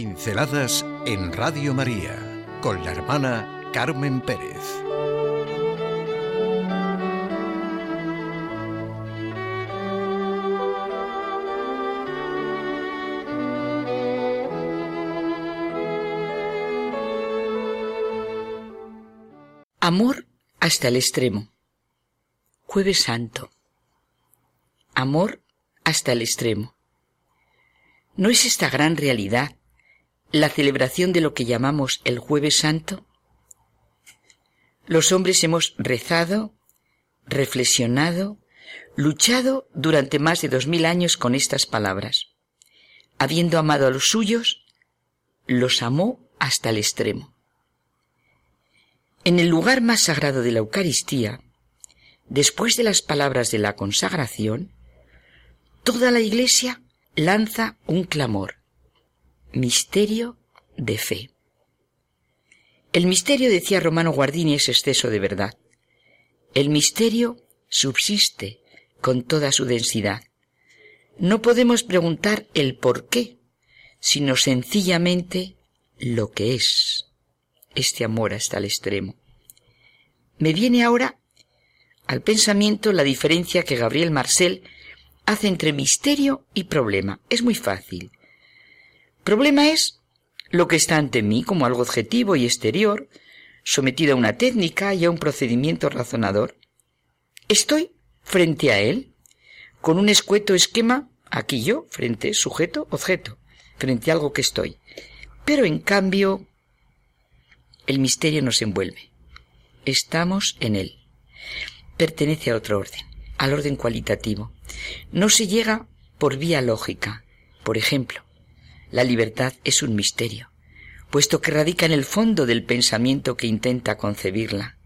Pinceladas en Radio María con la hermana Carmen Pérez. Amor hasta el extremo. Jueves Santo. Amor hasta el extremo. ¿No es esta gran realidad la celebración de lo que llamamos el jueves santo? Los hombres hemos rezado, reflexionado, luchado durante más de dos mil años con estas palabras. Habiendo amado a los suyos, los amó hasta el extremo. En el lugar más sagrado de la Eucaristía, después de las palabras de la consagración, toda la Iglesia lanza un clamor. Misterio de fe. El misterio, decía Romano Guardini, es exceso de verdad. El misterio subsiste con toda su densidad. No podemos preguntar el por qué, sino sencillamente lo que es este amor hasta el extremo. Me viene ahora al pensamiento la diferencia que Gabriel Marcel hace entre misterio y problema. Es muy fácil. Problema es lo que está ante mí como algo objetivo y exterior, sometido a una técnica y a un procedimiento razonador. Estoy frente a él, con un escueto esquema, aquí yo, frente, sujeto, objeto, frente a algo que estoy. Pero en cambio, el misterio nos envuelve. Estamos en él. Pertenece a otro orden, al orden cualitativo. No se llega por vía lógica. Por ejemplo, la libertad es un misterio, puesto que radica en el fondo del pensamiento que intenta concebirla.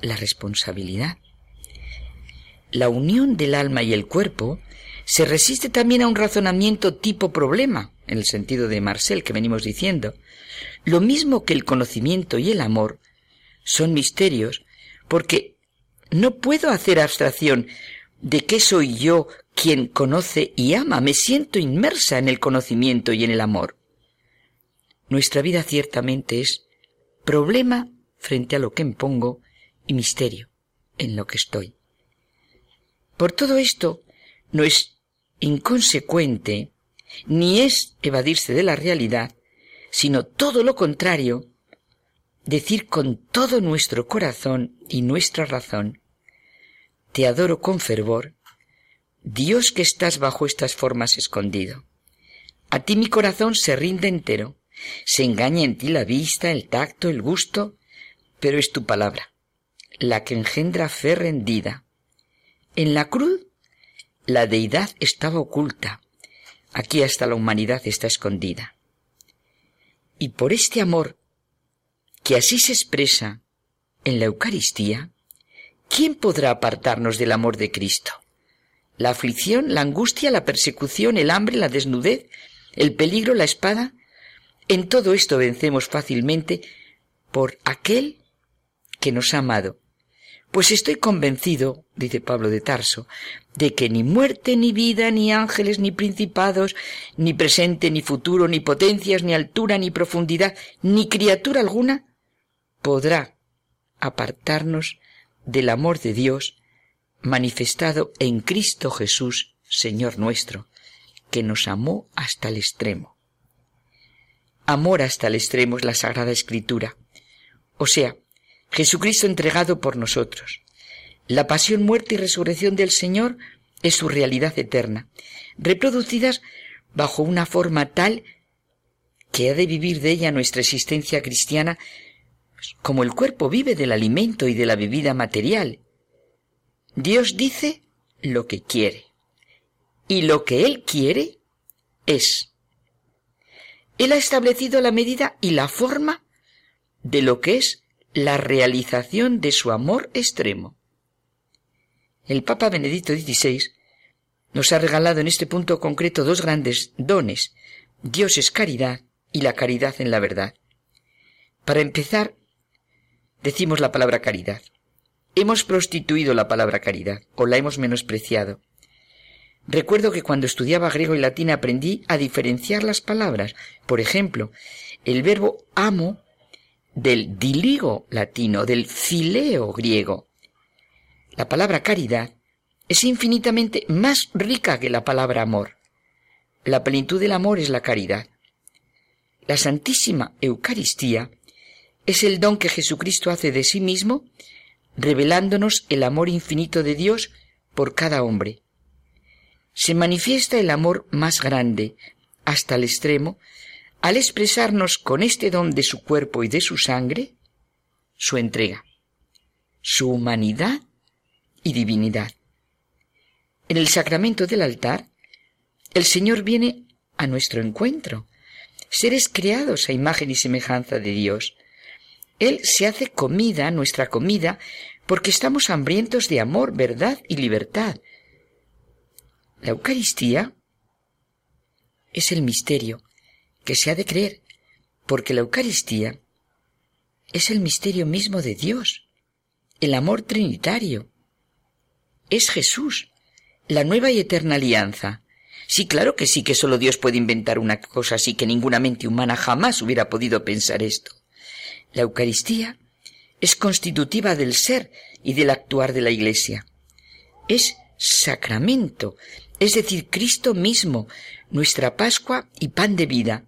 La responsabilidad. La unión del alma y el cuerpo se resiste también a un razonamiento tipo problema, en el sentido de Marcel que venimos diciendo. Lo mismo que el conocimiento y el amor son misterios, porque no puedo hacer abstracción de qué soy yo quien conoce y ama. Me siento inmersa en el conocimiento y en el amor. Nuestra vida ciertamente es problema frente a lo que impongo y misterio en lo que estoy. Por todo esto, no es inconsecuente ni es evadirse de la realidad, sino todo lo contrario, decir con todo nuestro corazón y nuestra razón, te adoro con fervor, Dios que estás bajo estas formas escondido. A ti mi corazón se rinde entero, se engaña en ti la vista, el tacto, el gusto, pero es tu palabra, la que engendra fe rendida. En la cruz la deidad estaba oculta, aquí hasta la humanidad está escondida. Y por este amor, que así se expresa en la Eucaristía, ¿quién podrá apartarnos del amor de Cristo? La aflicción, la angustia, la persecución, el hambre, la desnudez, el peligro, la espada. En todo esto vencemos fácilmente por aquel que nos ha amado. Pues estoy convencido, dice Pablo de Tarso, de que ni muerte, ni vida, ni ángeles, ni principados, ni presente, ni futuro, ni potencias, ni altura, ni profundidad, ni criatura alguna podrá apartarnos del amor de Dios manifestado en Cristo Jesús, Señor nuestro, que nos amó hasta el extremo. Amor hasta el extremo es la Sagrada Escritura, o sea, Jesucristo entregado por nosotros. La pasión, muerte y resurrección del Señor es su realidad eterna, reproducidas bajo una forma tal que ha de vivir de ella nuestra existencia cristiana como el cuerpo vive del alimento y de la bebida material. Dios dice lo que quiere. Y lo que Él quiere es. Él ha establecido la medida y la forma de lo que es la realización de su amor extremo. El Papa Benedicto XVI nos ha regalado en este punto concreto dos grandes dones. Dios es caridad y la caridad en la verdad. Para empezar, decimos la palabra caridad. Hemos prostituido la palabra caridad o la hemos menospreciado. Recuerdo que cuando estudiaba griego y latín aprendí a diferenciar las palabras. Por ejemplo, el verbo amo del diligo latino, del fileo griego. La palabra caridad es infinitamente más rica que la palabra amor. La plenitud del amor es la caridad. La Santísima Eucaristía es el don que Jesucristo hace de sí mismo, revelándonos el amor infinito de Dios por cada hombre. Se manifiesta el amor más grande, hasta el extremo, al expresarnos con este don de su cuerpo y de su sangre, su entrega, su humanidad y divinidad. En el sacramento del altar, el Señor viene a nuestro encuentro, seres creados a imagen y semejanza de Dios. Él se hace comida, nuestra comida, porque estamos hambrientos de amor, verdad y libertad. La Eucaristía es el misterio que se ha de creer, porque la Eucaristía es el misterio mismo de Dios, el amor trinitario. Es Jesús, la nueva y eterna alianza. Sí, claro que sí, que solo Dios puede inventar una cosa así, que ninguna mente humana jamás hubiera podido pensar esto. La Eucaristía es constitutiva del ser y del actuar de la Iglesia. Es sacramento, es decir, Cristo mismo, nuestra Pascua y pan de vida,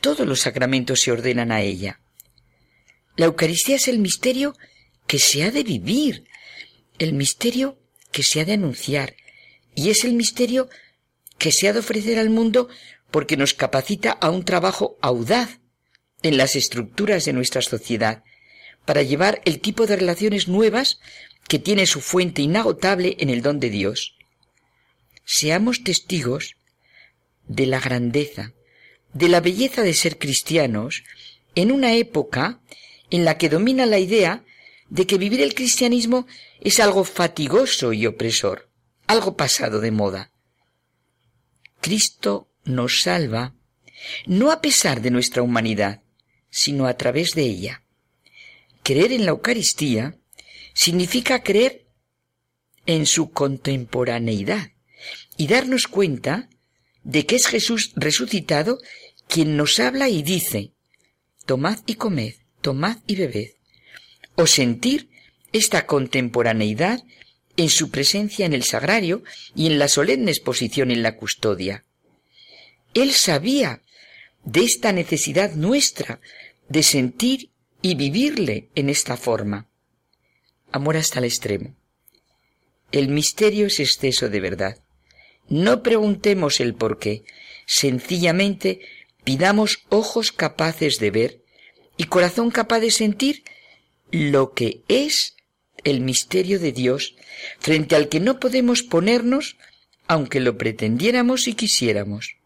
todos los sacramentos se ordenan a ella. La Eucaristía es el misterio que se ha de vivir, el misterio que se ha de anunciar, y es el misterio que se ha de ofrecer al mundo porque nos capacita a un trabajo audaz en las estructuras de nuestra sociedad, para llevar el tipo de relaciones nuevas que tiene su fuente inagotable en el don de Dios. Seamos testigos de la grandeza, de la belleza de ser cristianos en una época en la que domina la idea de que vivir el cristianismo es algo fatigoso y opresor, algo pasado de moda. Cristo nos salva no a pesar de nuestra humanidad, sino a través de ella. Creer en la Eucaristía significa creer en su contemporaneidad y darnos cuenta de que es Jesús resucitado quien nos habla y dice, tomad y comed, tomad y bebed, o sentir esta contemporaneidad en su presencia en el sagrario y en la solemne exposición en la custodia. Él sabía de esta necesidad nuestra de sentir y vivirle en esta forma. Amor hasta el extremo. El misterio es exceso de verdad. No preguntemos el por qué, sencillamente pidamos ojos capaces de ver y corazón capaz de sentir lo que es el misterio de Dios, frente al que no podemos ponernos aunque lo pretendiéramos y quisiéramos.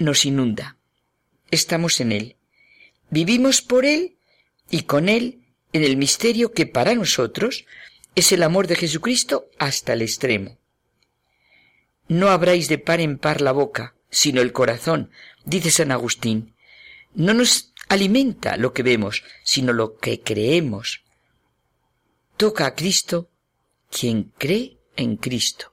Nos inunda. Estamos en Él. Vivimos por Él y con Él en el misterio que para nosotros es el amor de Jesucristo hasta el extremo. No abráis de par en par la boca, sino el corazón, dice San Agustín. No nos alimenta lo que vemos, sino lo que creemos. Toca a Cristo quien cree en Cristo.